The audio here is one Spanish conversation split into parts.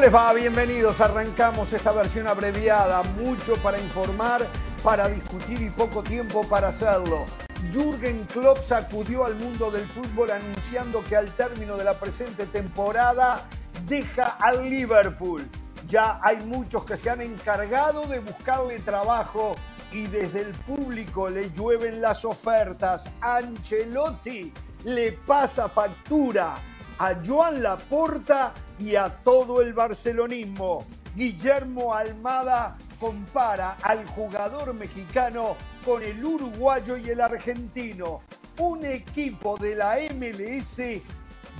les va? Bienvenidos. Arrancamos esta versión abreviada. Mucho para informar, para discutir y poco tiempo para hacerlo. Jürgen Klopp sacudió al mundo del fútbol anunciando que al término de la presente temporada deja al Liverpool. Ya hay muchos que se han encargado de buscarle trabajo y desde el público le llueven las ofertas. Ancelotti le pasa factura a Joan Laporta y a todo el barcelonismo. Guillermo Almada compara al jugador mexicano con el uruguayo y el argentino. Un equipo de la MLS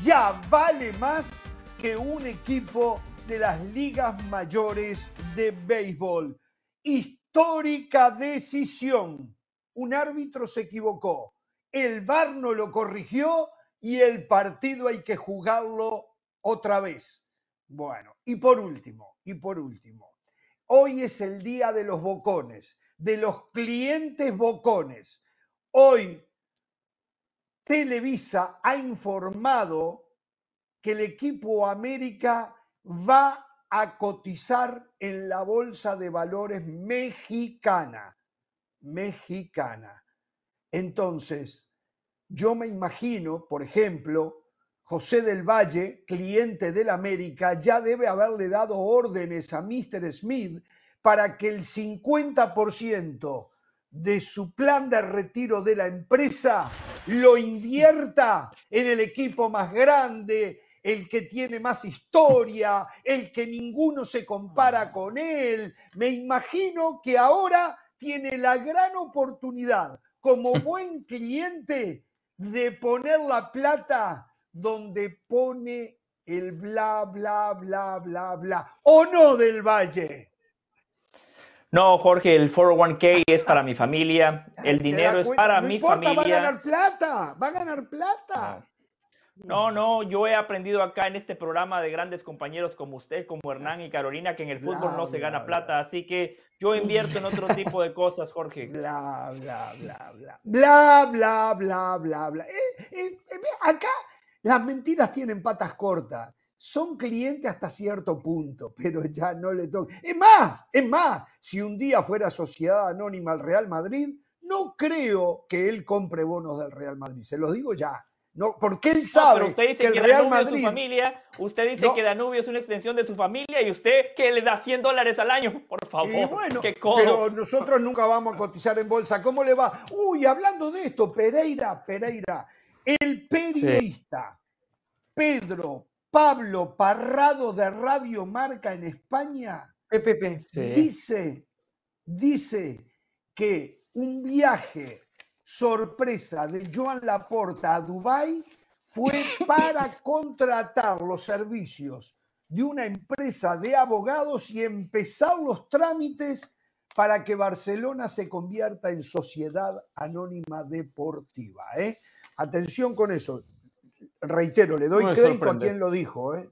ya vale más que un equipo de las ligas mayores de béisbol. Histórica decisión. Un árbitro se equivocó. El VAR no lo corrigió y el partido hay que jugarlo otra vez. Bueno, y por último, y por último, hoy es el día de los bocones, de los clientes bocones. Hoy Televisa ha informado que el equipo América va a cotizar en la Bolsa de Valores mexicana. Mexicana. Entonces, yo me imagino, por ejemplo, José del Valle, cliente del América, ya debe haberle dado órdenes a Mr. Smith para que el 50% de su plan de retiro de la empresa lo invierta en el equipo más grande, el que tiene más historia, el que ninguno se compara con él. Me imagino que ahora tiene la gran oportunidad como buen cliente de poner la plata donde pone el bla, bla, bla, bla, bla. ¿O no del Valle? No, Jorge, el 401k es para mi familia. El dinero es para mi familia. Va a ganar plata, va a ganar plata. Ah. No, no, yo he aprendido acá en este programa de grandes compañeros como usted, como Hernán y Carolina, que en el fútbol no se gana plata, así que yo invierto en otro tipo de cosas, Jorge. Bla, bla, bla, bla. Bla, bla, bla, bla, bla. Eh, eh, eh, acá las mentiras tienen patas cortas. Son clientes hasta cierto punto, pero ya no le toca. Es más, es más, si un día fuera sociedad anónima al Real Madrid, no creo que él compre bonos del Real Madrid. Se los digo ya. No, porque él sabe usted dice que, el Real Madrid... es su familia, usted dice que Danubio es una extensión de su familia y usted que le da 100 dólares al año, por favor. bueno, pero nosotros nunca vamos a cotizar en bolsa. ¿Cómo le va? Uy, hablando de esto, Pereira, Pereira, el periodista Pedro Pablo Parrado de Radio Marca en España dice, dice que un viaje sorpresa de Joan Laporta a Dubái fue para contratar los servicios de una empresa de abogados y empezar los trámites para que Barcelona se convierta en sociedad anónima deportiva. ¿eh? Atención con eso. Reitero, le doy crédito a quien lo dijo. ¿eh?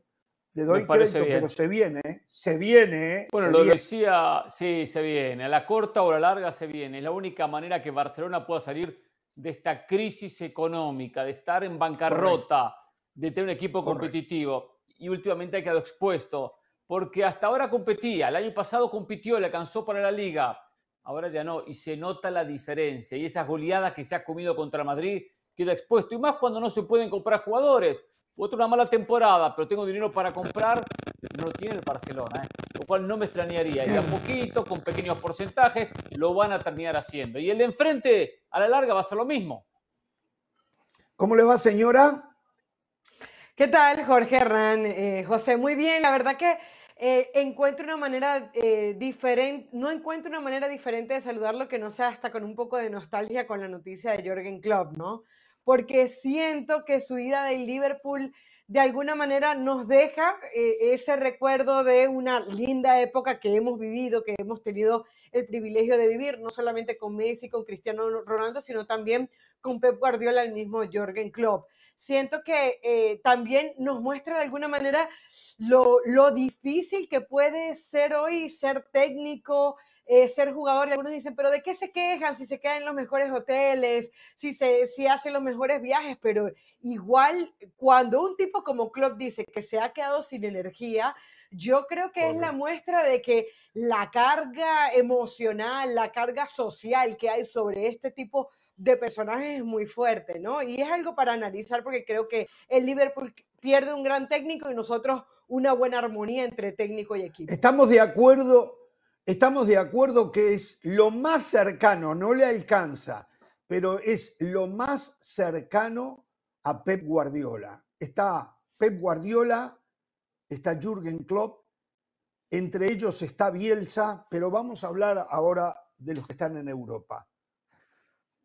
Le doy crédito, pero se viene, ¿eh? se viene. ¿eh? Bueno, lo decía, sí, se viene. A la corta o a la larga se viene. Es la única manera que Barcelona pueda salir de esta crisis económica, de estar en bancarrota, de tener un equipo competitivo. Y últimamente ha quedado expuesto, porque hasta ahora competía. El año pasado compitió, le alcanzó para la liga. Ahora ya no. Y se nota la diferencia. Y esas goleadas que se ha comido contra Madrid queda expuesto. Y más cuando no se pueden comprar jugadores otra una mala temporada, pero tengo dinero para comprar, no lo tiene el Barcelona, ¿eh? lo cual no me extrañaría. Y a poquito, con pequeños porcentajes, lo van a terminar haciendo. Y el de enfrente, a la larga, va a ser lo mismo. ¿Cómo le va, señora? ¿Qué tal, Jorge Hernán? Eh, José, muy bien. La verdad que eh, encuentro una manera diferente, no encuentro una manera diferente de saludarlo que no sea hasta con un poco de nostalgia con la noticia de Jorgen Klopp, ¿no? Porque siento que su ida del Liverpool de alguna manera nos deja eh, ese recuerdo de una linda época que hemos vivido, que hemos tenido el privilegio de vivir, no solamente con Messi, con Cristiano Ronaldo, sino también con Pep Guardiola, el mismo Jorgen Klopp. Siento que eh, también nos muestra de alguna manera lo, lo, difícil que puede ser hoy ser técnico, eh, ser jugador y algunos dicen, pero ¿de qué se quejan si se quedan en los mejores hoteles, si, se, si hacen los mejores viajes? Pero igual, cuando un tipo como Klopp dice que se ha quedado sin energía, yo creo que es la muestra de que la carga emocional, la carga social que hay sobre este tipo de personajes es muy fuerte, ¿no? Y es algo para analizar porque creo que el Liverpool pierde un gran técnico y nosotros una buena armonía entre técnico y equipo. Estamos de acuerdo estamos de acuerdo que es lo más cercano, no le alcanza, pero es lo más cercano a Pep Guardiola. Está Pep Guardiola, está Jürgen Klopp, entre ellos está Bielsa, pero vamos a hablar ahora de los que están en Europa.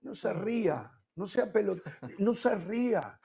No se ría, no sea pelota, no se ría.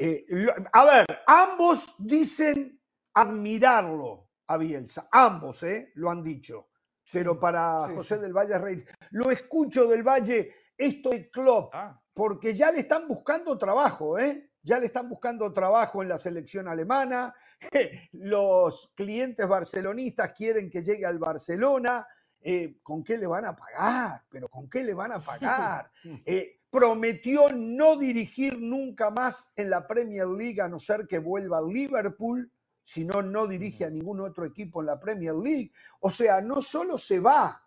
Eh, a ver, ambos dicen admirarlo a Bielsa, ambos eh, lo han dicho pero para José del Valle Rey. Lo escucho del Valle, esto es Klopp, ah. porque ya le están buscando trabajo, ¿eh? Ya le están buscando trabajo en la selección alemana, los clientes barcelonistas quieren que llegue al Barcelona, eh, ¿con qué le van a pagar? Pero ¿con qué le van a pagar? Eh, prometió no dirigir nunca más en la Premier League a no ser que vuelva al Liverpool si no, no dirige a ningún otro equipo en la Premier League. O sea, no solo se va,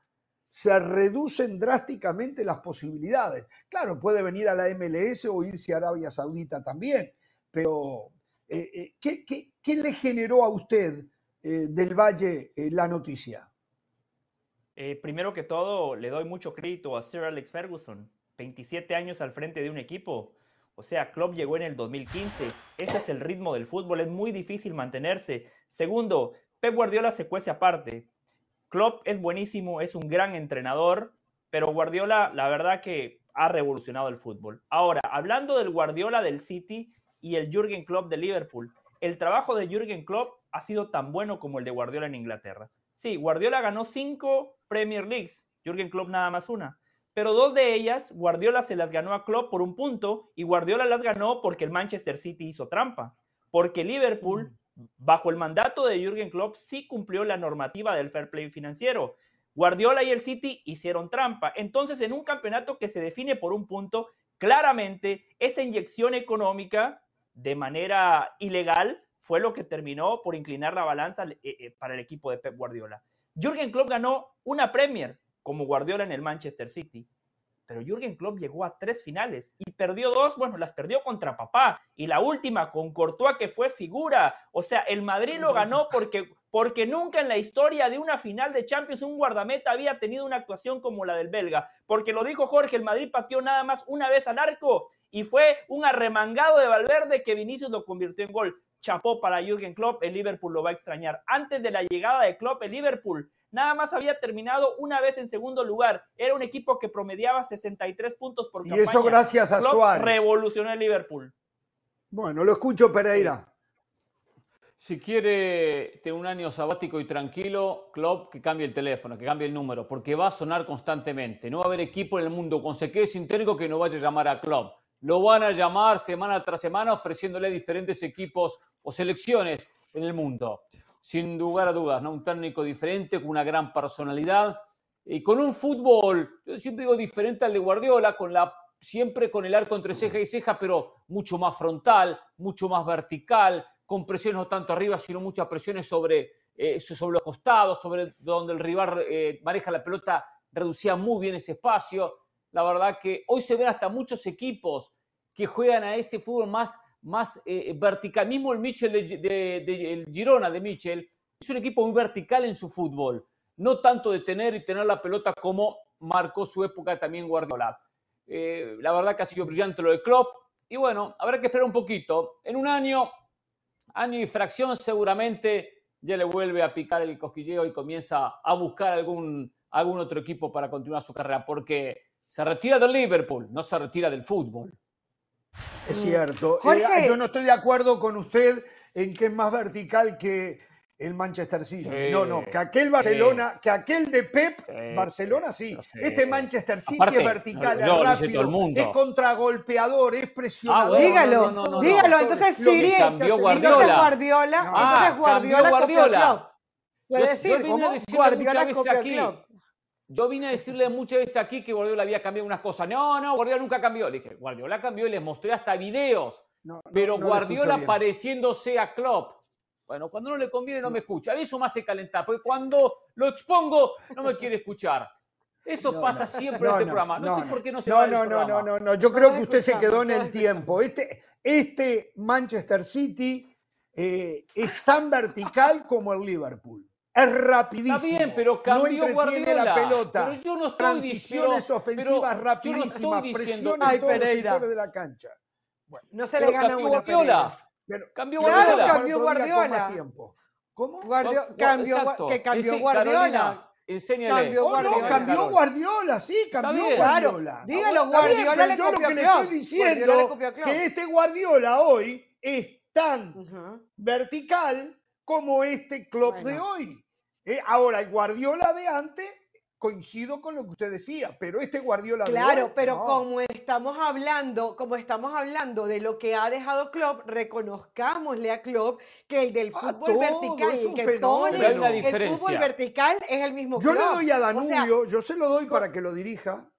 se reducen drásticamente las posibilidades. Claro, puede venir a la MLS o irse a Arabia Saudita también, pero eh, eh, ¿qué, le generó a usted eh, del Valle la noticia? primero que todo, le doy mucho crédito a Sir Alex Ferguson, 27 años al frente de un equipo o sea, Klopp llegó en el 2015. Ese es el ritmo del fútbol. Es muy difícil mantenerse. Segundo, Pep Guardiola se cuece aparte. Klopp es buenísimo, es un gran entrenador, pero Guardiola, la verdad que ha revolucionado el fútbol. Ahora, hablando del Guardiola del City y el Jürgen Klopp de Liverpool, el trabajo de Jürgen Klopp ha sido tan bueno como el de Guardiola en Inglaterra. Sí, Guardiola ganó cinco Premier Leagues, Jürgen Klopp nada más una pero dos de ellas Guardiola se las ganó a Klopp por un punto y Guardiola las ganó porque el Manchester City hizo trampa, porque Liverpool, bajo el mandato de Jürgen Klopp, sí cumplió la normativa del fair play financiero. Guardiola y el City hicieron trampa. Entonces, en un campeonato que se define por un punto, claramente esa inyección económica de manera ilegal fue lo que terminó por inclinar la balanza eh, eh, para el equipo de Pep Guardiola. Jürgen Klopp ganó una Premier, como Guardiola en el Manchester City. Pero Jürgen Klopp llegó a tres finales y perdió dos, bueno, las perdió contra papá y la última con Courtois que fue figura. O sea, el Madrid lo ganó porque, porque nunca en la historia de una final de Champions un guardameta había tenido una actuación como la del belga. Porque lo dijo Jorge, el Madrid pateó nada más una vez al arco y fue un arremangado de Valverde que Vinicius lo convirtió en gol. Chapó para Jürgen Klopp, el Liverpool lo va a extrañar. Antes de la llegada de Klopp, el Liverpool nada más había terminado una vez en segundo lugar. Era un equipo que promediaba 63 puntos por campaña. Y eso gracias a Suárez. Revolucionó el Liverpool. Bueno, lo escucho, Pereira. Si quiere tener un año sabático y tranquilo, Klopp, que cambie el teléfono, que cambie el número, porque va a sonar constantemente. No va a haber equipo en el mundo con se quede sin técnico que no vaya a llamar a Klopp. Lo van a llamar semana tras semana ofreciéndole diferentes equipos o selecciones en el mundo sin lugar a dudas, ¿no? Un técnico diferente, con una gran personalidad y con un fútbol, yo siempre digo diferente al de Guardiola, con la, siempre con el arco entre ceja y ceja, pero mucho más frontal, mucho más vertical, con presiones no tanto arriba, sino muchas presiones sobre, eh, sobre los costados, sobre donde el rival eh, maneja la pelota, reducía muy bien ese espacio. La verdad que hoy se ven hasta muchos equipos que juegan a ese fútbol más más eh, vertical. Mismo el Michel de, Girona de Michel es un equipo muy vertical en su fútbol. No tanto de tener y tener la pelota como marcó su época también Guardiola. Eh, la verdad que ha sido brillante lo de Klopp. Y bueno, habrá que esperar un poquito. En un año, año y fracción, seguramente ya le vuelve a picar el cosquilleo y comienza a buscar algún, algún otro equipo para continuar su carrera. Porque se retira del Liverpool, no se retira del fútbol. Es mm. cierto. Eh, yo no estoy de acuerdo con usted en que es más vertical que el Manchester City. no, no, que aquel Barcelona, que aquel de Pep, Barcelona sí. Este Manchester City es vertical, es rápido, es contragolpeador, es presionador. Ah, dígalo, dígalo. Entonces Siri, cambió Guardiola. Entonces Guardiola, entonces Guardiola, Guardiola. Puede decir, yo, yo Guardiola aquí. Yo vine a decirle muchas veces aquí que Guardiola había cambiado unas cosas. No, no, Guardiola nunca cambió. Le dije, Guardiola cambió y les mostré hasta videos. No, no, pero no Guardiola pareciéndose a Klopp. Bueno, cuando no le conviene no me escucha. A mí eso me hace calentar, porque cuando lo expongo no me quiere escuchar. Eso No, pasa no. siempre No, en este programa. No, no, sé por qué no se No, va no, no, no, programa. no, no. Yo creo que usted se quedó en el tiempo. Este, este Manchester City eh, es tan vertical como el Liverpool. Es rapidísimo. Está bien, pero no cambió entretiene Guardiola. la pelota. Pero yo no estoy Transiciones diciendo- ofensivas no rapidísimas, diciendo- presión en todos los Pereira. sectores de la cancha. No se le gana cambió una Guardiola. Pero Cambió Claro, Guardiola. cambió otro día con Guardiola. tiempo. ¿Cómo? Guardio- Gua- cambió, exacto. que cambió Ese- Guardiola. Carolina, enséñale. Cambió Oh, no, Guardiola. cambió Carol. Guardiola, sí, cambió bien. Claro, Guardiola. dígalo, bueno, bien, Guardiola le yo lo que le estoy Guardiola diciendo copió que este Guardiola hoy es tan Ujú. vertical como este club de Bueno. hoy. Eh, ahora, el Guardiola de antes, coincido con lo que usted decía, pero este Guardiola de Claro, pero no. como estamos hablando, como estamos hablando de lo que ha dejado Klopp, reconozcámosle a Klopp que el del Ah, fútbol todo, vertical es un que fenómeno. hay el fútbol diferencia. vertical es el mismo Yo le doy a O sea, Danubio, yo se lo doy para que lo dirija.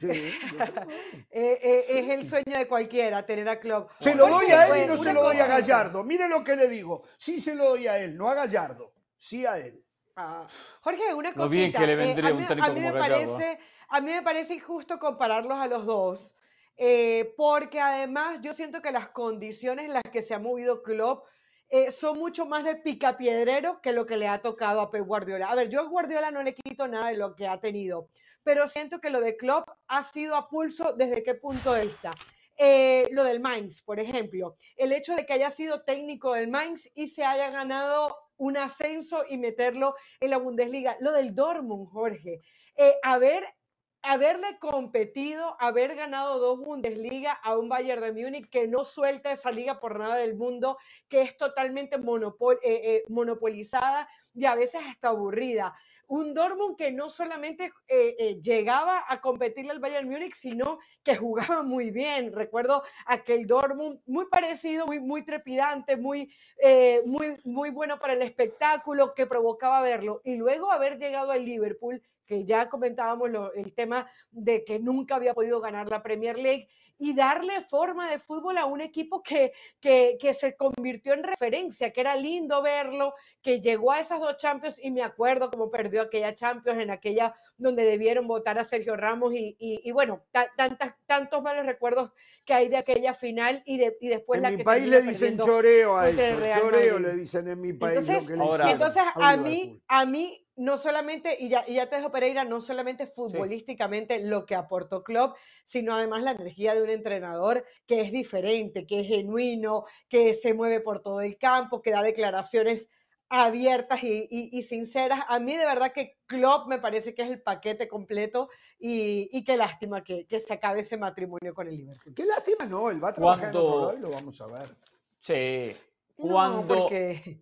Sí, eh, eh, es el sueño de cualquiera tener a Klopp. Se lo doy a él y no se lo doy a. Gallardo. Mire lo que le digo. Sí se lo doy a él, no a Gallardo. Sí a él. Ah, Jorge, una bien que le eh, vendría a un mí- técnico a mí como me Gallardo, parece, A mí me parece injusto compararlos a los dos, eh, porque además yo siento que las condiciones en las que se ha movido Klopp eh, son mucho más de picapiedrero que lo que le ha tocado a Pep Guardiola. A ver, yo a Guardiola no le quito nada de lo que ha tenido, pero siento que lo de Klopp ha sido a pulso desde qué punto de vista. Eh, lo del Mainz, por ejemplo, el hecho de que haya sido técnico del Mainz y se haya ganado un ascenso y meterlo en la Bundesliga. Lo del Dortmund, Jorge. Eh, haber, haberle competido, haber ganado dos Bundesliga a un Bayern de Múnich que no suelta esa liga por nada del mundo, que es totalmente monopol- eh, eh, monopolizada y a veces hasta aburrida. Un Dortmund que no solamente eh, eh, llegaba a competirle al Bayern Múnich, sino que jugaba muy bien. Recuerdo aquel Dortmund muy parecido, muy, muy trepidante, muy, eh, muy, muy bueno para el espectáculo, que provocaba verlo. Y luego haber llegado al Liverpool, que ya comentábamos el tema de que nunca había podido ganar la Premier League, y darle forma de fútbol a un equipo que, que, que se convirtió en referencia, que era lindo verlo, que llegó a esas dos Champions y me acuerdo cómo perdió aquella Champions en aquella donde debieron votar a Sergio Ramos y, y- y bueno, ta- tantas, tantos malos recuerdos que hay de aquella final y, de, y después en la mi que país termina le dicen choreo a eso. Choreo le dicen en mi país Entonces, lo que le Ahora- hicieron entonces al a Liverpool. mí, a mí no solamente, y ya, y ya te dejo Pereira, no solamente futbolísticamente lo que aportó Klopp, sino además la energía de un entrenador que es diferente, que es genuino, que se mueve por todo el campo, que da declaraciones abiertas y, y- y sinceras. A mí de verdad que Klopp me parece que es el paquete completo y, y qué lástima que, que se acabe ese matrimonio con el Liverpool. Qué lástima, no, él va a trabajar en otro Cuando- lado y lo vamos a ver. Sí. No, Cuando porque-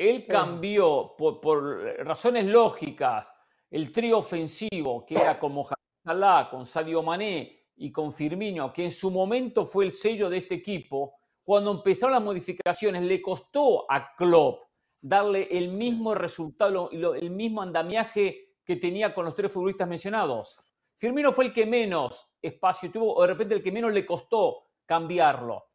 él cambió por, por razones lógicas el trío ofensivo, que era como Salah, con Sadio Mané y con Firmino, que en su momento fue el sello de este equipo, cuando empezaron las modificaciones, le costó a Klopp darle el mismo resultado el mismo andamiaje que tenía con los tres futbolistas mencionados. Firmino fue el que menos espacio tuvo, o de repente el que menos le costó cambiarlo.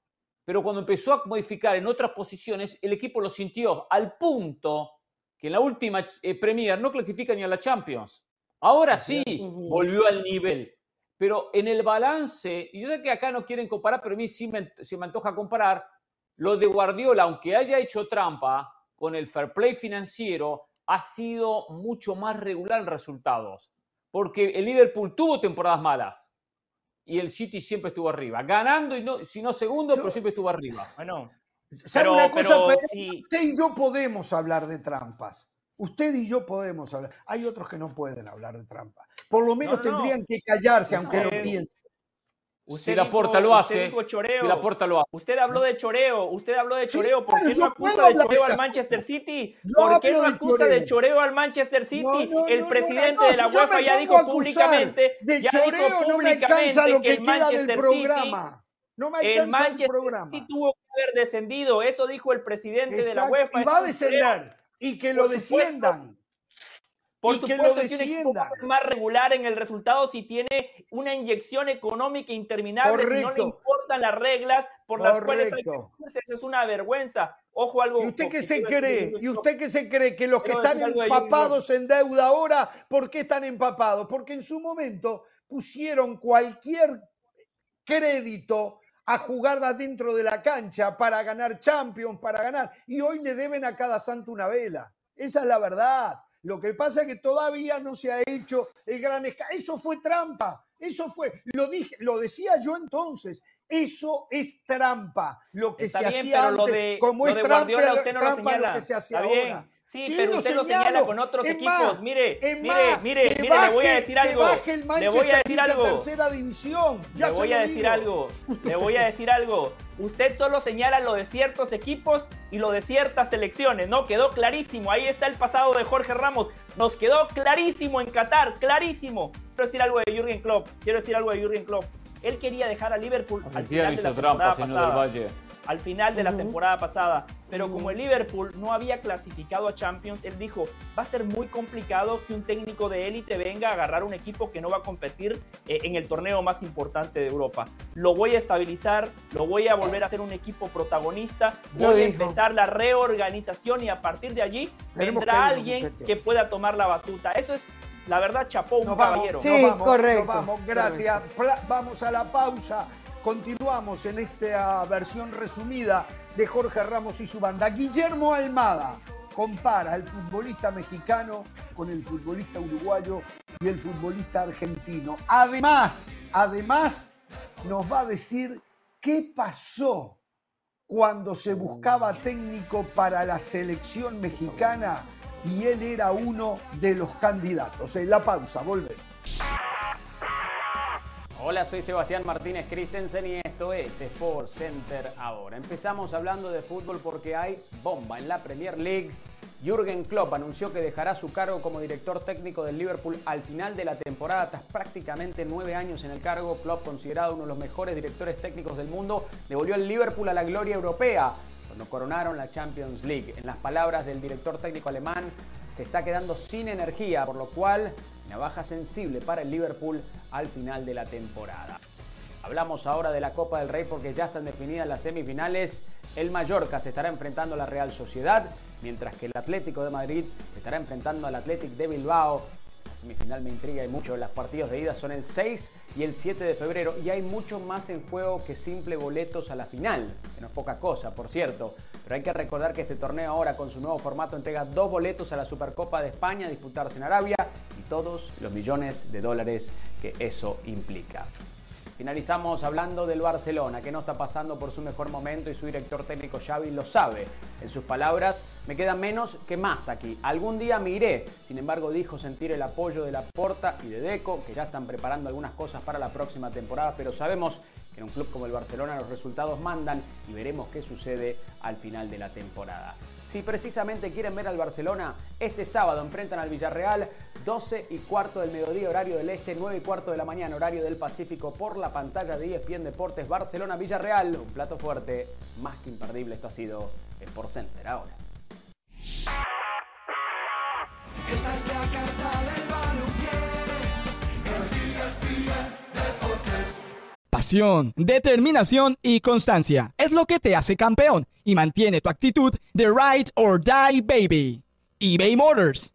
Pero cuando empezó a modificar en otras posiciones, el equipo lo sintió al punto que en la última eh, Premier no clasifica ni a la Champions. Ahora sí, volvió al nivel. Pero en el balance, y yo sé que acá no quieren comparar, pero a mí sí me, se me antoja comparar, lo de Guardiola, aunque haya hecho trampa con el fair play financiero, ha sido mucho más regular en resultados. Porque el Liverpool tuvo temporadas malas y el City siempre estuvo arriba, ganando y no, si no segundo, Yo- pero siempre estuvo arriba. Bueno, ¿Sabe pero, una cosa? pero Usted y yo podemos hablar de trampas. Usted y yo podemos hablar. Hay otros que no pueden hablar de trampas. Por lo menos no, no. tendrían que callarse, aunque lo piensen. Usted Si la porta lo hace, choreo. si la porta lo hace. Usted habló de choreo, usted habló de Sí, choreo, ¿por qué no acusa de choreo al Manchester. City? Yo ¿Por qué no acusa de choreo. al Manchester City? No, no, el no, no, presidente no, de la UEFA ya dijo públicamente, De ya choreo dijo no me alcanza públicamente lo que que el queda del Manchester City programa. No me el alcanza el Manchester programa. City tuvo que haber descendido, eso dijo el presidente de la Exacto, UEFA. Y va a descender. Y que lo desciendan. Por y que supuesto que a ser más regular en el resultado si tiene una inyección económica interminable, si no le Correcto. importan las reglas por las cuales hay que Correcto. Eso es una vergüenza. Ojo, algo. ¿Y usted qué que se cree? ¿Y usted qué se cree? Que los que están empapados en deuda ahora, ¿por qué están empapados? Porque en su momento pusieron cualquier crédito a jugar adentro de la cancha para ganar Champions, para ganar. Y hoy le deben a cada santo una vela. Esa es la verdad. Lo que pasa es que todavía no se ha hecho el gran esca- Eso fue trampa. Eso fue, lo dije, lo decía yo entonces. Eso es trampa. Lo que Está se bien, hacía antes, de, como es trampa, no trampa lo que se hace ahora. Sí, Sí, pero usted lo señala con otros Es equipos. más, mire, mire, más, mire, le voy a decir algo. Le voy a decir algo. tercera división. Ya Le se voy a decir digo. algo, le voy a decir algo. Usted solo señala lo de ciertos equipos y lo de ciertas selecciones, ¿no? Quedó clarísimo. Ahí está el pasado de Jorge Ramos. Nos quedó clarísimo en Qatar, clarísimo. Quiero decir algo de Jürgen Klopp. Quiero decir algo de Jürgen Klopp. Él quería dejar a Liverpool al final de la trampa, señor del Valle. Al final de la temporada pasada. Pero como el Liverpool no había clasificado a Champions, él dijo, va a ser muy complicado que un técnico de élite venga a agarrar un equipo que no va a competir eh, en el torneo más importante de Europa. Lo voy a estabilizar, lo voy a volver a ser un equipo protagonista, Lo voy a dijo. empezar la reorganización y a partir de allí Tenemos vendrá que alguien que pueda tomar la batuta. Eso es, la verdad, chapó un Nos vamos, caballero. Sí, nos vamos, correcto, nos vamos. Gracias. Vamos a la pausa. Continuamos en esta versión resumida de Jorge Ramos y su banda. Guillermo Almada compara al futbolista mexicano con el futbolista uruguayo y el futbolista argentino. Además, además nos va a decir qué pasó cuando se buscaba técnico para la selección mexicana y él era uno de los candidatos. En la pausa, volvemos. Hola, soy Sebastián Martínez Christensen y esto es Sport Center ahora. Empezamos hablando de fútbol porque hay bomba en la Premier League. Jürgen Klopp anunció que dejará su cargo como director técnico del Liverpool al final de la temporada. Tras prácticamente nueve años en el cargo, Klopp, considerado uno de los mejores directores técnicos del mundo, devolvió al Liverpool a la gloria europea cuando coronaron la Champions League. En las palabras del director técnico alemán, se está quedando sin energía, por lo cual una baja sensible para el Liverpool al final de la temporada. Hablamos ahora de la Copa del Rey porque ya están definidas las semifinales. El Mallorca se estará enfrentando a la Real Sociedad, mientras que el Atlético de Madrid se estará enfrentando al Athletic de Bilbao. Semifinal me intriga y mucho. Las partidos de ida son el 6 y el 7 de febrero y hay mucho más en juego que simple boletos a la final, que no es poca cosa, por cierto. Pero hay que recordar que este torneo ahora con su nuevo formato entrega dos boletos a la Supercopa de España a disputarse en Arabia y todos los millones de dólares que eso implica. Finalizamos hablando del Barcelona, que no está pasando por su mejor momento y su director técnico Xavi lo sabe. En sus palabras, me queda menos que más aquí. Algún día me iré. Sin embargo, dijo sentir el apoyo de la Porta y de Deco, que ya están preparando algunas cosas para la próxima temporada, pero sabemos que en un club como el Barcelona los resultados mandan y veremos qué sucede al final de la temporada. Si precisamente quieren ver al Barcelona, este sábado enfrentan al Villarreal 12 y cuarto del mediodía, horario del este, 9 y cuarto de la mañana, horario del Pacífico, por la pantalla de ESPN Deportes Barcelona-Villarreal. Un plato fuerte, más que imperdible. Esto ha sido Sport Center ahora. Pasión, determinación y constancia es lo que te hace campeón y mantiene tu actitud de ride or die baby. eBay Motors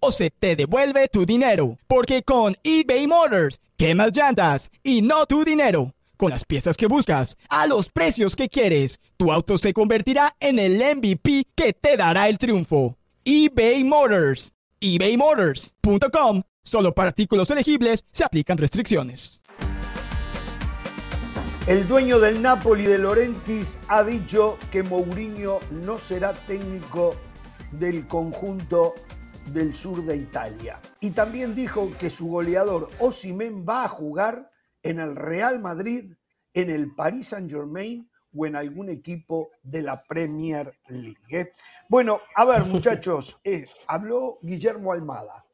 o se te devuelve tu dinero. Porque con eBay Motors, quemas llantas y no tu dinero. Con las piezas que buscas, a los precios que quieres, tu auto se convertirá en el MVP que te dará el triunfo. eBay Motors. ebaymotors.com Solo para artículos elegibles se aplican restricciones. El dueño del Napoli de Laurentiis ha dicho que Mourinho no será técnico del conjunto del sur de Italia. Y también dijo que su goleador Osimhen va a jugar en el Real Madrid, en el Paris Saint-Germain o en algún equipo de la Premier League. ¿eh? Bueno, a ver, muchachos, eh, habló Guillermo Almada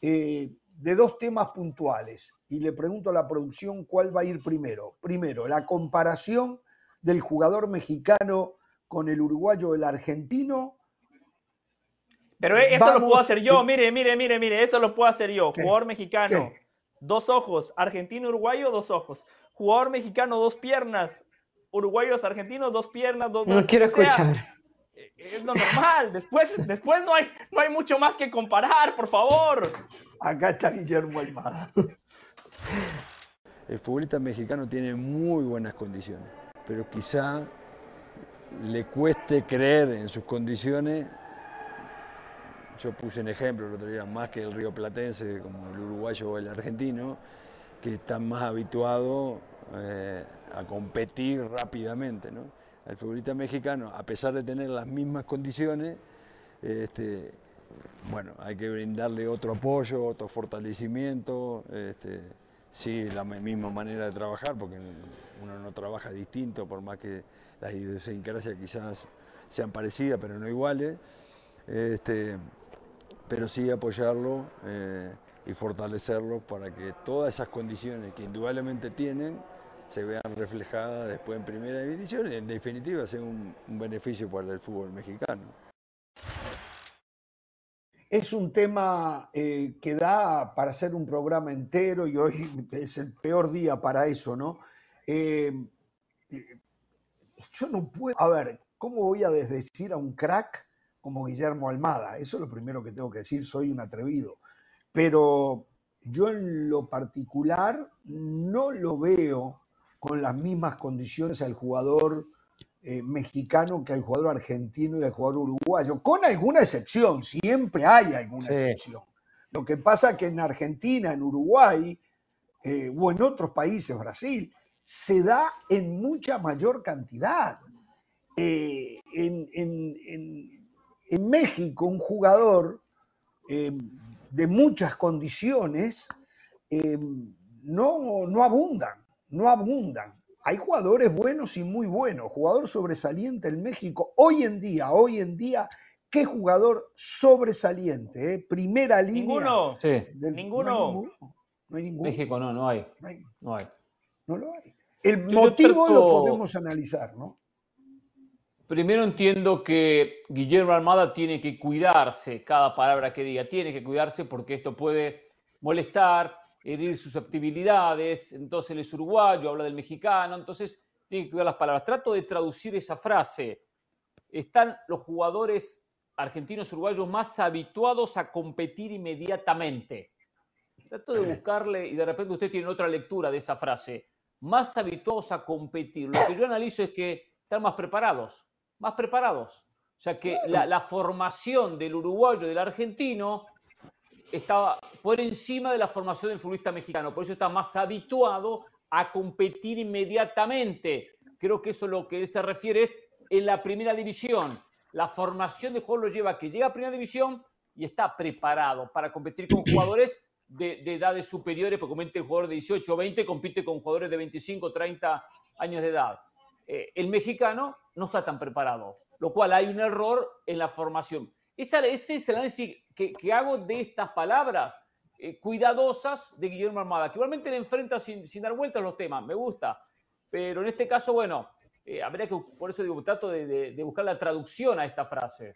eh, de dos temas puntuales y le pregunto a la producción cuál va a ir primero. Primero, la comparación del jugador mexicano con el uruguayo, el argentino. Pero eso lo puedo hacer yo, mire, mire, mire, mire, eso lo puedo hacer yo. Jugador mexicano, dos ojos, argentino-uruguayo, dos ojos. Jugador mexicano, dos piernas, uruguayos, argentinos, dos piernas, dos... No quiero escuchar. Eh, es lo normal. Después, después no, hay, no hay mucho más que comparar, por favor. Acá está Guillermo Almada. El futbolista mexicano tiene muy buenas condiciones, pero quizá le cueste creer en sus condiciones. Yo puse un ejemplo el otro día, más que el río platense, como el uruguayo o el argentino, que están más habituados eh, a competir rápidamente. ¿no? El futbolista mexicano, a pesar de tener las mismas condiciones, este, bueno, hay que brindarle otro apoyo, otro fortalecimiento, este, sí, la misma manera de trabajar, porque uno no trabaja distinto, por más que las idiosincrasias quizás sean parecidas, pero no iguales, este, pero sí apoyarlo eh, y fortalecerlo para que todas esas condiciones que indudablemente tienen, se vean reflejadas después en primera división y en definitiva sea un, beneficio para el fútbol mexicano. Es un tema eh, que da para hacer un programa entero y hoy es el peor día para eso, ¿no? Eh, yo no puedo, a ver, ¿cómo voy a desdecir a un crack como Guillermo Almada? Eso es lo primero que tengo que decir, soy un atrevido. Pero yo en lo particular no lo veo con las mismas condiciones al jugador eh, mexicano que al jugador argentino y al jugador uruguayo, con alguna excepción, siempre hay alguna excepción. Lo que pasa que en Argentina, en Uruguay eh, o en otros países, Brasil, se da en mucha mayor cantidad. Eh, en, México, un jugador de muchas condiciones no, no abundan no abundan. Hay jugadores buenos y muy buenos. Jugador sobresaliente en México. Hoy en día, hoy en día, ¿qué jugador sobresaliente? Eh? Primera línea. Ninguno. Sí. ninguno. No hay ninguno. México no, no hay. No hay. No, lo hay. El motivo lo podemos analizar, ¿no? Primero entiendo que Guillermo Armada tiene que cuidarse cada palabra que diga, tiene que cuidarse porque esto puede molestar, herir susceptibilidades, entonces él es uruguayo, habla del mexicano, entonces tiene que cuidar las palabras. Trato de traducir esa frase. Están los jugadores argentinos uruguayos más habituados a competir inmediatamente. Trato de buscarle y de repente usted tiene otra lectura de esa frase. Más habituados a competir. Lo que yo analizo es que están más preparados, más preparados. O sea que la, la formación del uruguayo y del argentino estaba por encima de la formación del futbolista mexicano, por eso está más habituado a competir inmediatamente. Creo que eso lo que él se refiere es en la primera división. La formación de juego lo lleva a que llega a primera división y está preparado para competir con jugadores de, edades superiores, porque comente el jugador de 18 o 20 compite con jugadores de 25 o 30 años de edad. Eh, el mexicano no está tan preparado, lo cual hay un error en la formación. ese es el análisis que, hago de estas palabras eh, cuidadosas de Guillermo Armada, que igualmente le enfrenta sin, dar vueltas los temas, me gusta. Pero en este caso, bueno, eh, habría que, por eso digo, trato de, buscar la traducción a esta frase.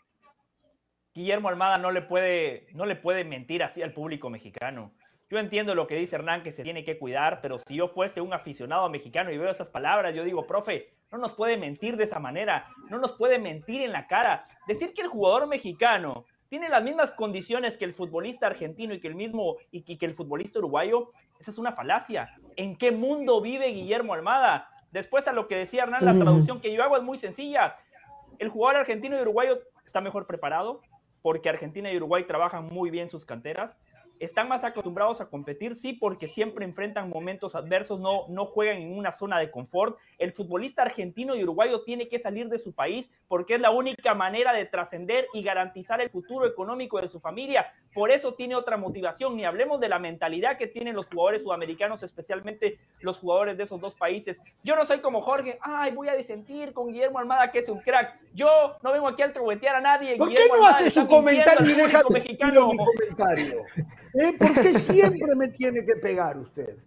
Guillermo Armada no le puede, no le puede mentir así al público mexicano. Yo entiendo lo que dice Hernán, que se tiene que cuidar, pero si yo fuese un aficionado mexicano y veo esas palabras, yo digo, profe, no nos puede mentir de esa manera, no nos puede mentir en la cara. Decir que el jugador mexicano tiene las mismas condiciones que el futbolista argentino y que el mismo y que, el futbolista uruguayo, esa es una falacia. ¿En qué mundo vive Guillermo Almada? Después a lo que decía Hernán, la traducción que yo hago es muy sencilla. El jugador argentino y uruguayo está mejor preparado porque Argentina y Uruguay trabajan muy bien sus canteras. Están más acostumbrados a competir, sí, porque siempre enfrentan momentos adversos, no, no juegan en una zona de confort. El futbolista argentino y uruguayo tiene que salir de su país porque es la única manera de trascender y garantizar el futuro económico de su familia. Por eso tiene otra motivación. Ni hablemos de la mentalidad que tienen los jugadores sudamericanos, especialmente los jugadores de esos dos países. Yo no soy como Jorge, ay, voy a disentir con Guillermo Almada, que es un crack. Yo no vengo aquí a altroguetear a nadie. ¿Por qué no hace su comentario y deja mi comentario? ¿Eh? ¿Por qué siempre me tiene que pegar usted?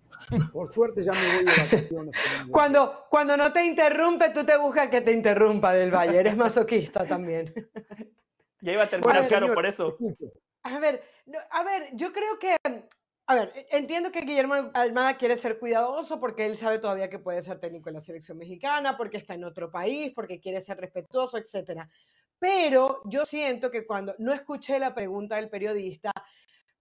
Por suerte ya me voy de vacaciones. Cuando, cuando no te interrumpe, tú te buscas que te interrumpa del Valle. Eres masoquista también. Ya iba a terminar, claro, por eso. A ver, a ver, yo creo que a ver, e, entiendo que Guillermo Almada quiere ser cuidadoso porque él sabe todavía que puede ser técnico en la selección mexicana, porque está en otro país, porque quiere ser respetuoso, etc. Pero yo siento que cuando no escuché la pregunta del periodista,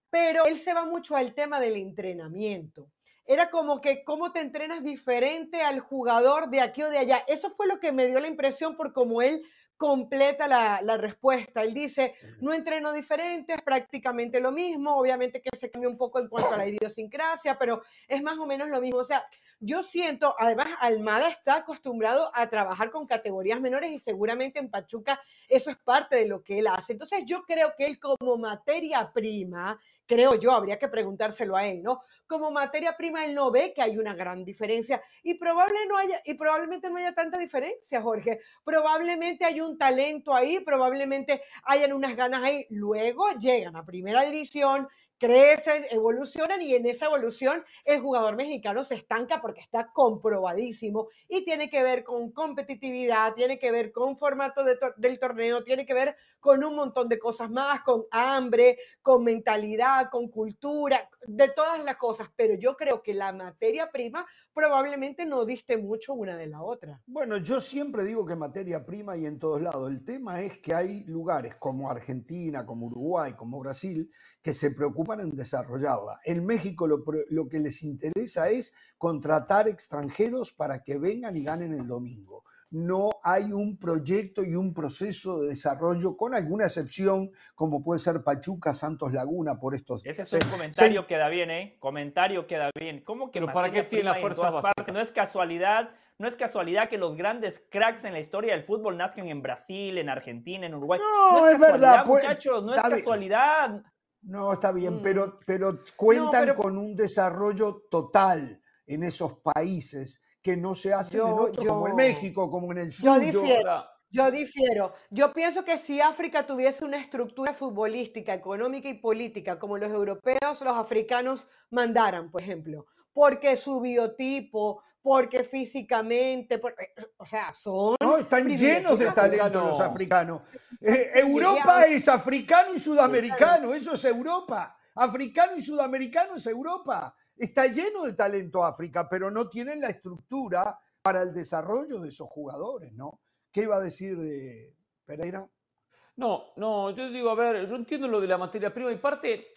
pero él se va mucho al tema del entrenamiento. Era como que cómo te entrenas diferente al jugador de aquí o de allá. Eso fue lo que me dio la impresión por cómo él completa la, respuesta. Él dice, no entreno diferente, es prácticamente lo mismo, obviamente que se cambia un poco en cuanto a la idiosincrasia, pero es más o menos lo mismo. O sea, yo siento, además, Almada está acostumbrado a trabajar con categorías menores y seguramente en Pachuca eso es parte de lo que él hace. Entonces yo creo que él como materia prima, creo yo, habría que preguntárselo a él, ¿no? Como materia prima él no ve que hay una gran diferencia y, probable no haya, y probablemente no haya tanta diferencia, Jorge. Probablemente hay un talento ahí, probablemente hayan unas ganas ahí. Luego llegan a primera división, crecen, evolucionan y en esa evolución el jugador mexicano se estanca porque está comprobadísimo y tiene que ver con competitividad, tiene que ver con formato del torneo, tiene que ver con un montón de cosas más, con hambre, con mentalidad, con cultura, de todas las cosas, pero yo creo que la materia prima probablemente no diste mucho una de la otra. Bueno, yo siempre digo que materia prima y en todos lados. El tema es que hay lugares como Argentina, como Uruguay, como Brasil, que se preocupan en desarrollarla. En México lo, lo que les interesa es contratar extranjeros para que vengan y ganen el domingo no hay un proyecto y un proceso de desarrollo, con alguna excepción, como puede ser Pachuca, Santos Laguna, por estos Ese es un comentario queda bien, ¿eh? Comentario queda bien. ¿Cómo que para qué tiene la fuerza básica? No es casualidad. No es casualidad que los grandes cracks en la historia del fútbol nazcan en Brasil, en Argentina, en Uruguay. No, es, verdad, pues, muchachos, no es casualidad. No, está bien, mm. pero, pero cuentan con un desarrollo total en esos países que no se hacen en otros, como en México, como en el sur. Yo difiero, yo difiero. Yo pienso que si África tuviese una estructura futbolística, económica y política como los europeos, los africanos mandaran, por ejemplo, porque su biotipo, porque físicamente, eh, o sea, son... No, están llenos de talento los africanos. Eh, Europa es africano y sudamericano, eso es Europa. Africano y sudamericano es Europa. Está lleno de talento África, pero no tienen la estructura para el desarrollo de esos jugadores, ¿no? ¿Qué iba a decir de Pereira? No, no, yo digo, a ver, yo entiendo lo de la materia prima y parte,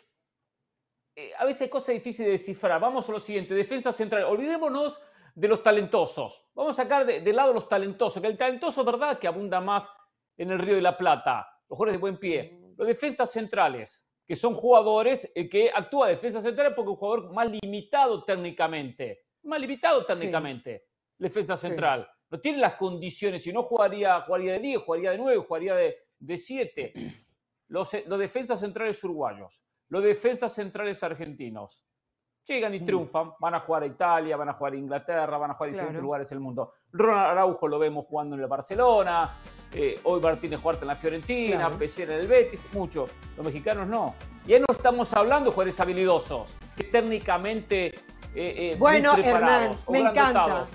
eh, a veces hay cosas difíciles de descifrar. Vamos a lo siguiente, defensa central. Olvidémonos de los talentosos. Vamos a sacar de, lado los talentosos, que el talentoso, ¿verdad?, que abunda más en el Río de la Plata. Los jugadores de buen pie. Los defensas centrales que son jugadores eh, que actúa defensa central porque es un jugador más limitado técnicamente. Más limitado técnicamente, defensa central. No tiene las condiciones, si no jugaría, jugaría de 10, jugaría de 9, jugaría de, de 7. Los, los defensas centrales uruguayos, los defensas centrales argentinos, llegan y mm. triunfan, van a jugar a Italia, van a jugar a Inglaterra, van a jugar a diferentes lugares del mundo. Ronald Araujo lo vemos jugando en el Barcelona, eh, hoy Martínez Huerta en la Fiorentina, claro. en el Betis, mucho. Los mexicanos no. Y ahí no estamos hablando de jugadores habilidosos, que técnicamente eh, eh bueno, Hernán, me encanta.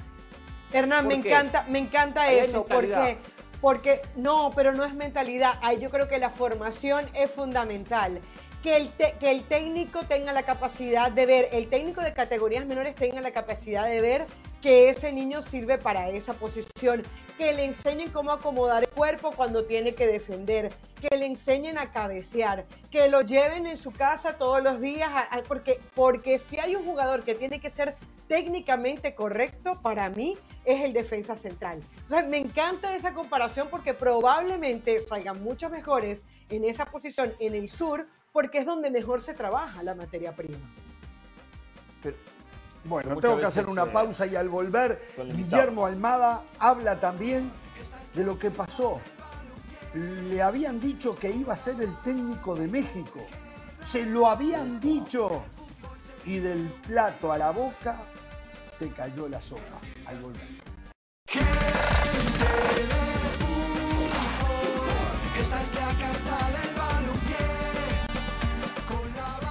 Hernán, me encanta, me encanta eso, porque porque no, pero no es mentalidad. Ahí yo creo que la formación es fundamental que el, que el técnico tenga la capacidad de ver, el técnico de categorías menores tenga la capacidad de ver que ese niño sirve para esa posición, que le enseñen cómo acomodar el cuerpo cuando tiene que defender, que le enseñen a cabecear, que lo lleven en su casa todos los días, porque, porque si hay un jugador que tiene que ser técnicamente correcto, para mí es el defensa central. Entonces, me encanta esa comparación porque probablemente salgan mucho mejores en esa posición en el sur porque es donde mejor se trabaja la materia prima. bueno, tengo que hacer una eh, pausa y al volver, Guillermo Almada habla también de lo que pasó. Le habían dicho que iba a ser el técnico de México. Se lo habían dicho. Y del plato a la boca se cayó la sopa al volver.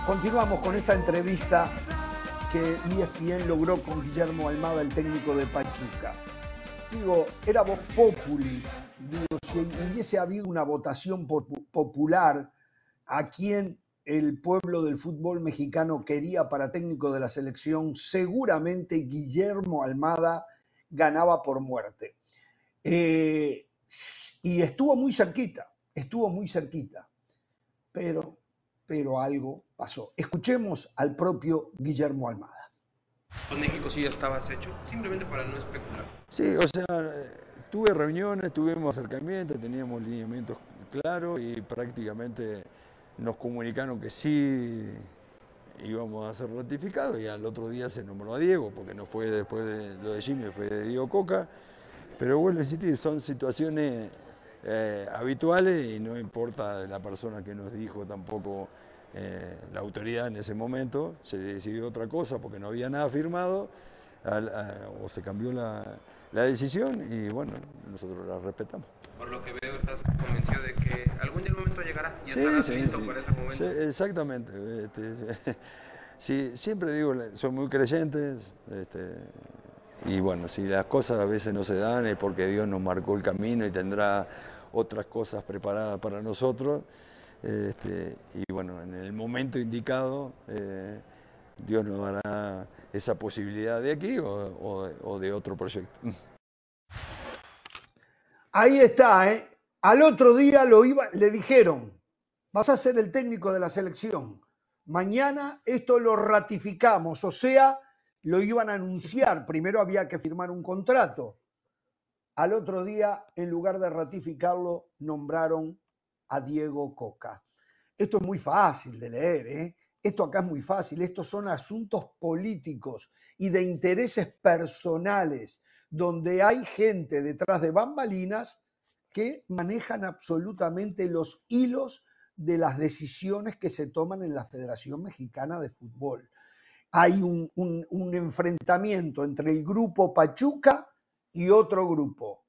Continuamos con esta entrevista que ESPN logró con Guillermo Almada, el técnico de Pachuca. Digo, era voz populi. Digo, si hubiese habido una votación popular a quien el pueblo del fútbol mexicano quería para técnico de la selección, seguramente Guillermo Almada ganaba por muerte. Eh, y estuvo muy cerquita, estuvo muy cerquita, pero, pero algo pasó. Escuchemos al propio Guillermo Almada. Con México sí ya estabas hecho, simplemente para no especular. Sí, o sea, tuve reuniones, tuvimos acercamientos, teníamos lineamientos claros y prácticamente nos comunicaron que sí íbamos a ser ratificados y al otro día se nombró a Diego, porque no fue después de lo de Jimmy, fue de Diego Coca. Pero bueno, son situaciones eh, habituales y no importa la persona que nos dijo tampoco eh, la autoridad en ese momento, se decidió otra cosa porque no había nada firmado o se cambió la, la decisión y bueno, nosotros la respetamos. Por lo que veo, estás convencido de que algún día el momento llegará y estarás listo para ese momento. exactamente. Este, sí, siempre digo, soy muy creyente este, y bueno, si las cosas a veces no se dan es porque Dios nos marcó el camino y tendrá otras cosas preparadas para nosotros. Este, y bueno, en el momento indicado, eh, Dios nos dará esa posibilidad de aquí o, de otro proyecto. Ahí está, ¿eh? Al otro día lo iba, le dijeron, vas a ser el técnico de la selección. Mañana esto lo ratificamos, o sea, lo iban a anunciar. Primero había que firmar un contrato. Al otro día, en lugar de ratificarlo, nombraron a Diego Coca. Esto es muy fácil de leer, ¿eh? Esto acá es muy fácil, estos son asuntos políticos y de intereses personales, donde hay gente detrás de bambalinas que manejan absolutamente los hilos de las decisiones que se toman en la Federación Mexicana de Fútbol. Hay un, un enfrentamiento entre el grupo Pachuca y otro grupo.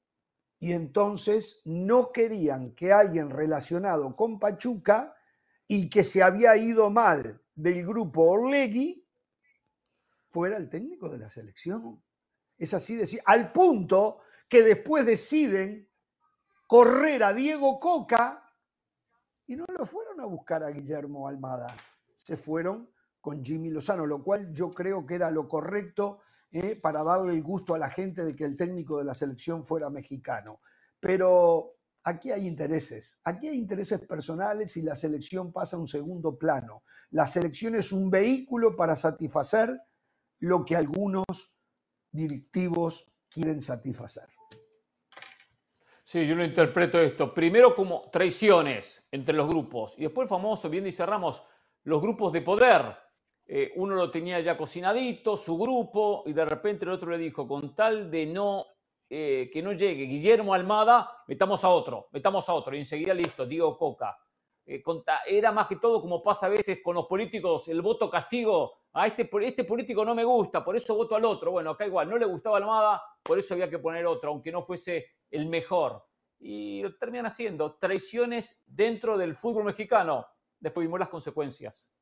Y entonces no querían que alguien relacionado con Pachuca y que se había ido mal del grupo Orlegui fuera el técnico de la selección. Es así decir, al punto que después deciden correr a Diego Coca y no lo fueron a buscar a Guillermo Almada, se fueron con Jimmy Lozano, lo cual yo creo que era lo correcto eh, para darle el gusto a la gente de que el técnico de la selección fuera mexicano. Pero aquí hay intereses, aquí hay intereses personales y la selección pasa a un segundo plano. La selección es un vehículo para satisfacer lo que algunos directivos quieren satisfacer. Sí, yo lo interpreto esto. Primero como traiciones entre los grupos y después famoso, bien dice Ramos, los grupos de poder. Eh, uno lo tenía ya cocinadito, su grupo, y de repente el otro le dijo, con tal de no eh, que no llegue Guillermo Almada, metamos a otro, metamos a otro, y enseguida listo, Diego Coca. Eh, era más que todo como pasa a veces con los políticos, el voto castigo, a este, este político no me gusta, por eso voto al otro. Bueno, acá igual, no le gustaba Almada, por eso había que poner otro, aunque no fuese el mejor. Y lo terminan haciendo, traiciones dentro del fútbol mexicano. Después vimos las consecuencias.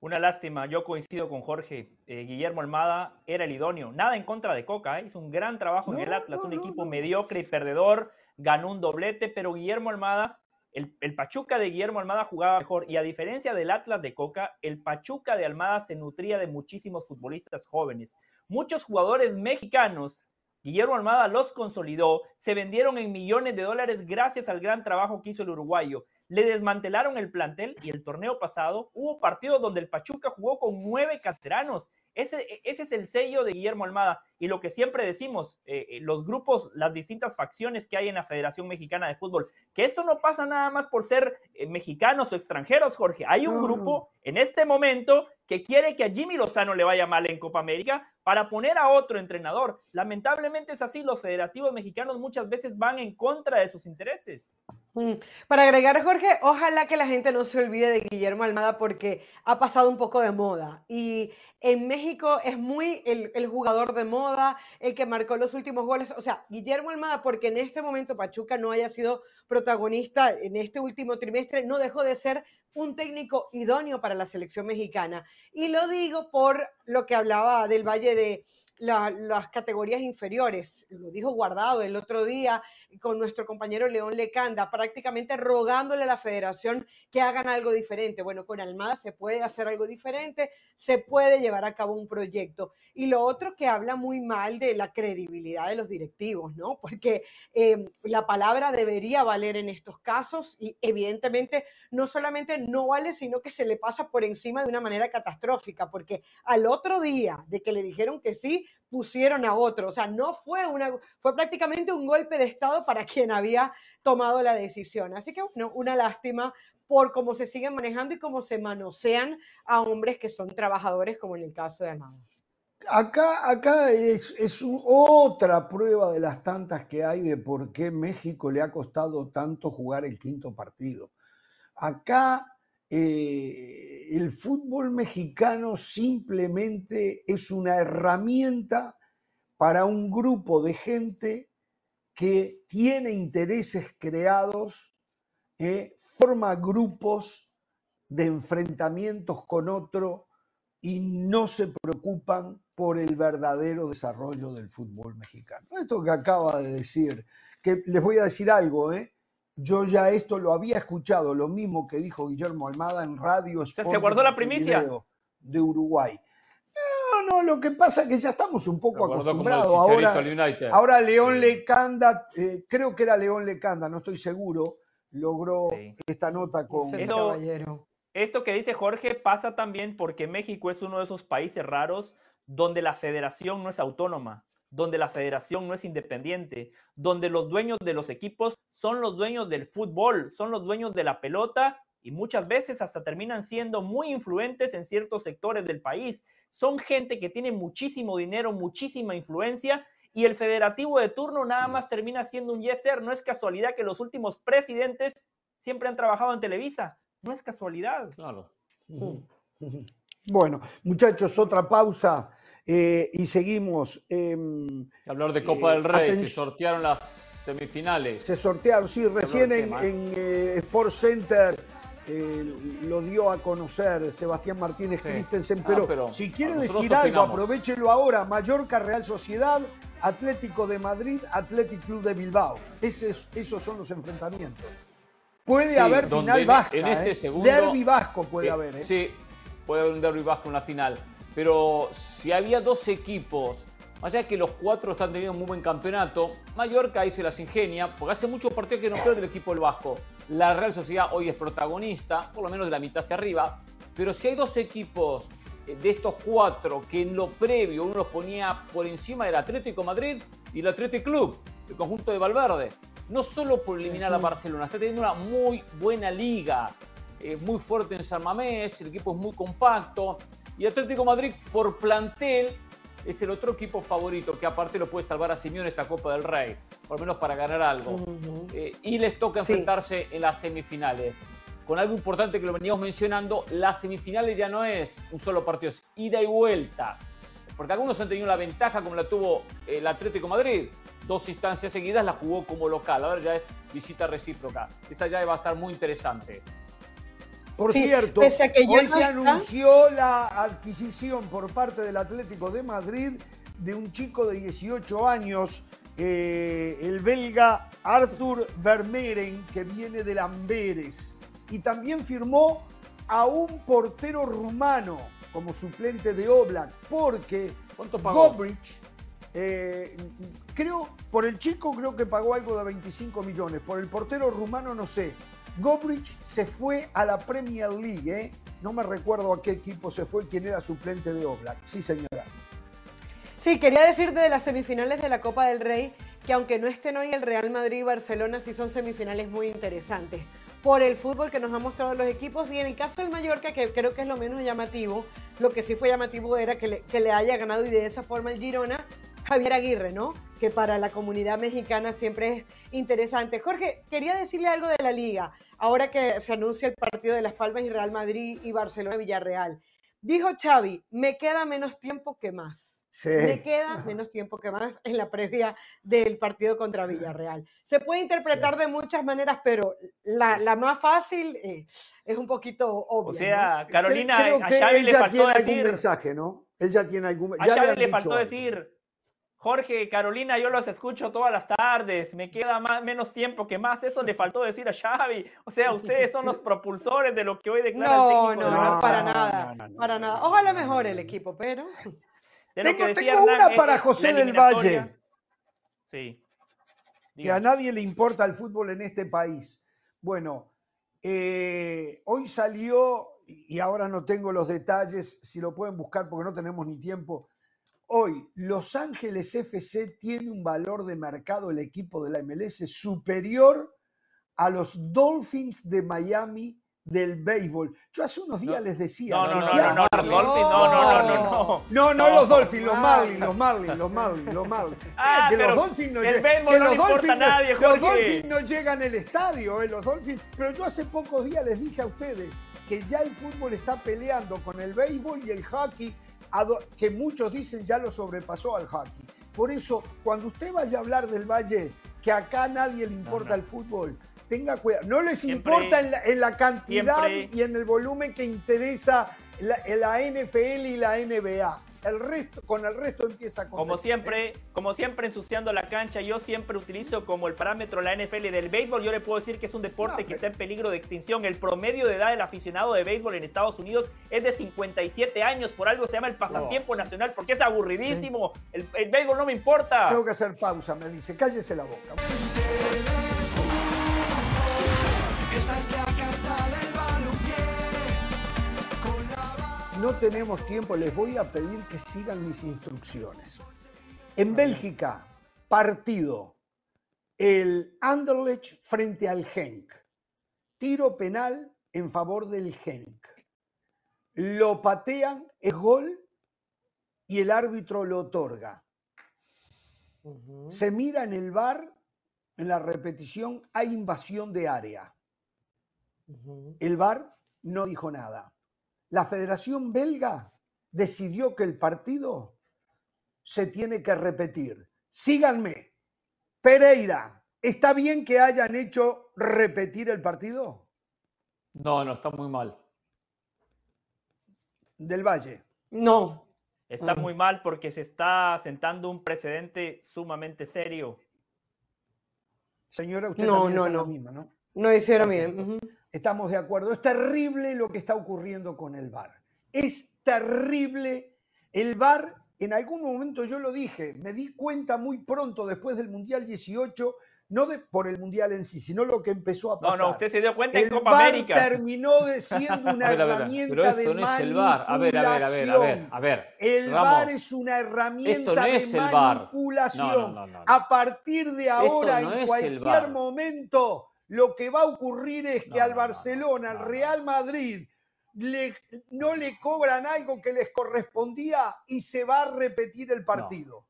Una lástima, yo coincido con Jorge. Eh, Guillermo Almada era el idóneo. Nada en contra de Coca, ¿eh? hizo un gran trabajo en el Atlas, un equipo mediocre y perdedor, ganó un doblete, pero Guillermo Almada, el, el, Pachuca de Guillermo Almada jugaba mejor. Y a diferencia del Atlas de Coca, el Pachuca de Almada se nutría de muchísimos futbolistas jóvenes. Muchos jugadores mexicanos Guillermo Almada los consolidó, se vendieron en millones de dólares gracias al gran trabajo que hizo el uruguayo. Le desmantelaron el plantel y el torneo pasado hubo partidos donde el Pachuca jugó con nueve canteranos. Ese, e, ese es el sello de Guillermo Almada. Y lo que siempre decimos, eh, eh, los grupos, las distintas facciones que hay en la Federación Mexicana de Fútbol, que esto no pasa nada más por ser eh, mexicanos o extranjeros, Jorge. Hay un grupo en este momento que quiere que a Jimmy Lozano le vaya mal en Copa América para poner a otro entrenador. Lamentablemente es así, los federativos mexicanos muchas veces van en contra de sus intereses. Mm. Para agregar, Jorge, ojalá que la gente no se olvide de Guillermo Almada porque ha pasado un poco de moda. Y en México es muy el, el jugador de moda el que marcó los últimos goles. O sea, Guillermo Almada, porque en este momento Pachuca no haya sido protagonista en este último trimestre, no dejó de ser un técnico idóneo para la selección mexicana. Y lo digo por lo que hablaba del Valle de las categorías inferiores. Lo dijo Guardado el otro día con nuestro compañero León Lecanda, prácticamente rogándole a la federación que hagan algo diferente. Bueno, con Almada se puede hacer algo diferente, se puede llevar a cabo un proyecto. Y lo otro que habla muy mal de la credibilidad de los directivos, ¿no? Porque eh, la palabra debería valer en estos casos y evidentemente no solamente no vale, sino que se le pasa por encima de una manera catastrófica, porque al otro día de que le dijeron que sí, pusieron a otro. O sea, no fue una, fue prácticamente un golpe de Estado para quien había tomado la decisión. Así que, una lástima por cómo se siguen manejando y cómo se manosean a hombres que son trabajadores, como en el caso de Amado. Acá, acá es, es otra prueba de las tantas que hay de por qué México le ha costado tanto jugar el quinto partido. Acá eh, el fútbol mexicano simplemente es una herramienta para un grupo de gente que tiene intereses creados, eh, forma grupos de enfrentamientos con otro y no se preocupan por el verdadero desarrollo del fútbol mexicano. Esto que acaba de decir, que les voy a decir algo, ¿eh? Yo ya esto lo había escuchado, lo mismo que dijo Guillermo Almada en radio. ¿Se guardó la primicia? De Uruguay. No, no, lo que pasa es que ya estamos un poco acostumbrados. Ahora, ahora León Lecanda, eh, creo que era León Lecanda, no estoy seguro, logró esta nota con... Esto, esto que dice Jorge pasa también porque México es uno de esos países raros donde la federación no es autónoma donde la federación no es independiente, donde los dueños de los equipos son los dueños del fútbol, son los dueños de la pelota y muchas veces hasta terminan siendo muy influentes en ciertos sectores del país. Son gente que tiene muchísimo dinero, muchísima influencia y el federativo de turno nada más termina siendo un yeser. No es casualidad que los últimos presidentes siempre han trabajado en Televisa. No es casualidad. Claro. Bueno, muchachos, otra pausa. Eh, y seguimos. Em, Hablar de Copa del eh, Rey, se sortearon las semifinales. Se sortearon, sí, recién en, en eh, Sport Center lo dio a conocer Sebastián Martínez Christensen, ah, pero, si quiere decir algo, aprovechelo ahora. Mallorca, Real Sociedad, Atlético de Madrid, Atlético Club de Bilbao. esos son los enfrentamientos. Puede haber final vasca. En este segundo, derby vasco puede haber. Sí, puede haber un derby vasco en la final. Pero si había dos equipos, más allá de que los cuatro están teniendo un muy buen campeonato, Mallorca ahí se las ingenia, porque hace muchos partidos que no pierde el equipo del Vasco. La Real Sociedad hoy es protagonista, por lo menos de la mitad hacia arriba. Pero si hay dos equipos eh, de estos cuatro que en lo previo uno los ponía por encima del Atlético Madrid y el Atlético Club, el conjunto de Valverde. No solo por eliminar a Barcelona, está teniendo una muy buena liga, eh, muy fuerte en San Mamés, el equipo es muy compacto, y Atlético Madrid, por plantel, es el otro equipo favorito que aparte lo puede salvar a Simeone esta Copa del Rey, por lo menos para ganar algo. Eh, y les toca enfrentarse en las semifinales. Con algo importante que lo veníamos mencionando, las semifinales ya no es un solo partido, es ida y vuelta. Porque algunos han tenido la ventaja como la tuvo el Atlético Madrid. Dos instancias seguidas la jugó como local, ahora ya es visita recíproca. Esa ya va a estar muy interesante. Por cierto, hoy se anunció la adquisición por parte del Atlético de Madrid de un chico de 18 años, eh, el belga Arthur Vermeeren, que viene de Amberes. Y también firmó a un portero rumano como suplente de Oblak, porque Gobrich Eh, creo, por el chico creo que pagó algo de 25 millones, por el portero rumano no sé. Gobrich se fue a la Premier League, ¿eh? No me recuerdo a qué equipo se fue, quién era suplente de Oblak. Sí, señora. Sí, quería decirte de las semifinales de la Copa del Rey que aunque no estén hoy el Real Madrid y Barcelona, sí son semifinales muy interesantes por el fútbol que nos han mostrado los equipos y en el caso del Mallorca, que creo que es lo menos llamativo, lo que sí fue llamativo era que le, que le haya ganado y de esa forma el Girona, Javier Aguirre, ¿no? Que para la comunidad mexicana siempre es interesante. Jorge, quería decirle algo de la liga, ahora que se anuncia el partido de Las Palmas y Real Madrid y Barcelona-Villarreal. Dijo Xavi, me queda menos tiempo que más. Me queda menos tiempo que más en la previa del partido contra Villarreal. Se puede interpretar de muchas maneras, pero la, más fácil eh, es un poquito obvia. O sea, Carolina, creo, que a él le faltó decir, mensaje, ¿no? Él ya tiene algún A Xavi le, faltó decir, Jorge, Carolina, yo los escucho todas las tardes, me queda más, menos tiempo que más. Eso le faltó decir a Xavi. O sea, ustedes son los propulsores de lo que hoy declara no, el técnico. No, no, no, para nada, para nada. Ojalá mejore el equipo, pero... Tengo, una para José del Valle. Sí. Que a nadie le importa el fútbol en este país. Bueno, eh, hoy salió, y ahora no tengo los detalles, si lo pueden buscar porque no tenemos ni tiempo. Hoy, Los Ángeles FC tiene un valor de mercado, el equipo de la MLS, superior a los Dolphins de Miami del béisbol. Yo hace unos días no, les decía. No, no, no, no, no, los Dolphins, no, no, no, no. No, no, los Dolphins, los Marlins, los Marlins, los Marlins, los Marlins. Ah, que los Dolphins no el béisbol que no los Dolphins, nadie, Jorge. Los Dolphins no llegan al estadio, eh, los Dolphins. Pero yo hace pocos días les dije a ustedes que ya el fútbol está peleando con el béisbol y el hockey que muchos dicen ya lo sobrepasó al hockey. Por eso, cuando usted vaya a hablar del Valle, que acá a nadie le importa el fútbol, tenga cuidado. No les importa en la, cantidad y en el volumen que interesa la, la, NFL y la NBA. El resto, con el resto empieza a Como siempre, como siempre ensuciando la cancha, yo siempre utilizo como el parámetro la NFL del béisbol. Yo le puedo decir que es un deporte que está en peligro de extinción. El promedio de edad del aficionado de béisbol en Estados Unidos es de 57 años. Por algo se llama el pasatiempo nacional, porque es aburridísimo. El, el béisbol no me importa. Tengo que hacer pausa, me dice. Cállese la boca. No tenemos tiempo, les voy a pedir que sigan mis instrucciones. En Bélgica, partido, el Anderlecht frente al Genk. Tiro penal en favor del Genk. Lo patean, es gol y el árbitro lo otorga. Se mira en el bar, en la repetición, hay invasión de área. El VAR no dijo nada. La Federación Belga decidió que el partido se tiene que repetir. Síganme. Pereira, ¿está bien que hayan hecho repetir el partido? No, no, está muy mal. Del Valle. No. Está muy mal porque se está sentando un precedente sumamente serio. Señora, usted no, no, no. misma, ¿no? No hicieron bien. Estamos de acuerdo. Es terrible lo que está ocurriendo con el VAR. Es terrible. El VAR, en algún momento yo lo dije, me di cuenta muy pronto después del Mundial 18, no de, por el Mundial en sí, sino lo que empezó a pasar. No, no, usted se dio cuenta el en Copa VAR América. terminó de siendo una herramienta pero esto de no es el VAR. A ver, a ver, a ver, a ver, a ver. El Ramos, VAR es una herramienta esto no es de manipulación. No, no, no, a partir de ahora, no en cualquier momento, lo que va a ocurrir es que No, al Barcelona, al Real Madrid, le- no le cobran algo que les correspondía y se va a repetir el partido.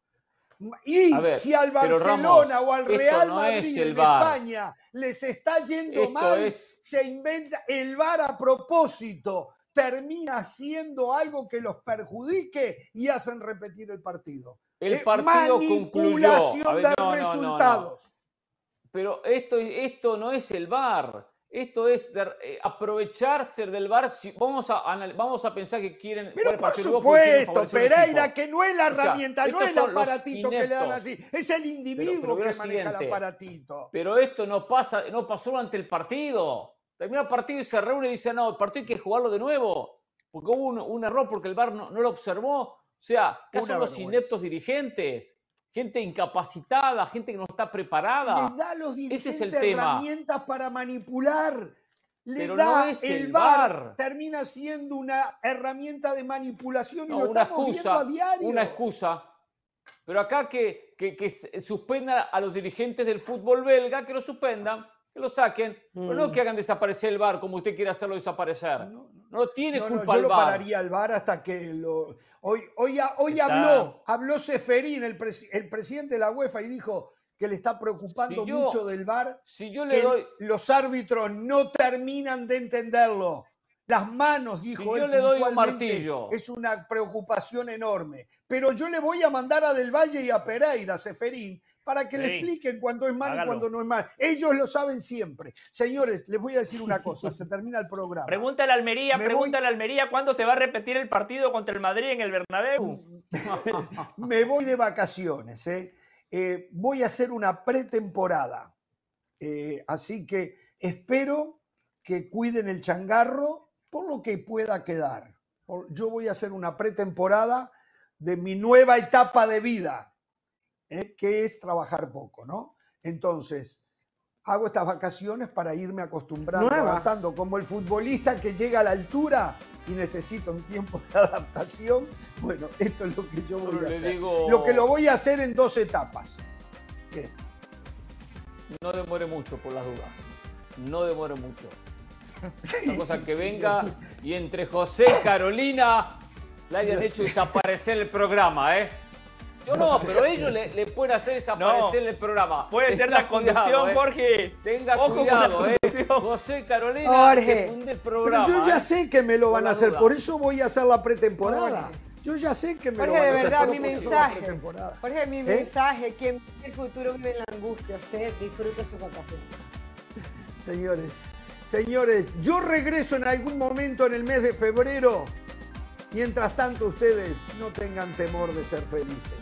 Y ver, si al Barcelona Ramos, o al Real no es Madrid el en. España les está yendo Esto mal, es- se inventa el VAR a propósito, termina haciendo algo que los perjudique y hacen repetir el partido. El Eh, partido concluyó. manipulación A ver, de no, no, no, no. resultados. Pero esto, esto no es el VAR. Esto es de- eh, aprovecharse del VAR. Si, vamos, a, vamos a pensar que quieren. Pero por supuesto, Pereira, que no es la O sea, herramienta, no es el aparatito que le dan así, es el individuo pero que maneja el aparatito. Pero esto no pasa, no pasó durante el partido. Termina el partido y se reúne y dice, no, el partido hay que jugarlo de nuevo. Porque hubo un, un error porque el VAR no, no lo observó. O sea, ¿qué son los ineptos dirigentes? Gente incapacitada, gente que no está preparada. Les da a los dirigentes Ese es el tema. herramientas para manipular. Le Pero da no es el VAR. termina siendo una herramienta de manipulación y No, lo una estamos excusa, viendo a diario. una excusa. Pero acá que, que, que suspendan a los dirigentes del fútbol belga, que lo suspendan, que lo saquen, pero no Mm. que hagan desaparecer el VAR como usted quiere hacerlo desaparecer. No, no. No tiene No, no, culpa yo el lo pararía al VAR hasta que lo. Hoy, hoy, hoy Está- habló, habló Seferín, el, presi- el presidente de la UEFA, y dijo que le está preocupando Si yo- mucho del VAR. Si yo le que doy, los árbitros no terminan de entenderlo. Las manos, dijo yo él le doy un puntualmente, martillo. Es una preocupación enorme. Pero yo le voy a mandar a Del Valle y a Pereira, a Seferín, para que le expliquen cuándo es mal y cuándo no es mal. Ellos lo saben siempre. Señores, les voy a decir una cosa, se termina el programa. Pregúntale a Almería, Me pregúntale a Almería cuándo se va a repetir el partido contra el Madrid en el Bernabéu. Me voy de vacaciones, ¿eh? Eh, voy a hacer una pretemporada. Eh, así que espero que cuiden el changarro por lo que pueda quedar. Yo voy a hacer una pretemporada de mi nueva etapa de vida, ¿eh? que es trabajar poco, ¿no? Entonces, hago estas vacaciones para irme acostumbrando, Nueva. adaptando, como el futbolista que llega a la altura y necesita un tiempo de adaptación. Bueno, esto es lo que yo voy a hacer. digo- Lo que lo voy a hacer en dos etapas. ¿Qué? no demore mucho por las dudas. No demore mucho. Una cosa que sí, venga sí. y entre José y Carolina le hayan Yo hecho sé. desaparecer el programa, ¿eh? Yo no, pero ellos le, le pueden hacer desaparecer el programa. Puede ser la conducción, cuidado, ¿eh? Jorge. Tenga Ojo con la cuidado, ¿eh? José Carolina Jorge. se funde el Pero yo ya ¿eh? sé que me lo van a hacer, por eso voy a hacer la pretemporada. Jorge. Yo ya sé que me Jorge, lo van a de hacer. verdad, por mi eso voy a hacer la mensaje. pretemporada. Jorge, mi ¿Eh? mensaje, quien vive el futuro vive en la angustia. Usted disfrute sus vacaciones. Señores, señores, yo regreso en algún momento en el mes de febrero. Mientras tanto, ustedes no tengan temor de ser felices.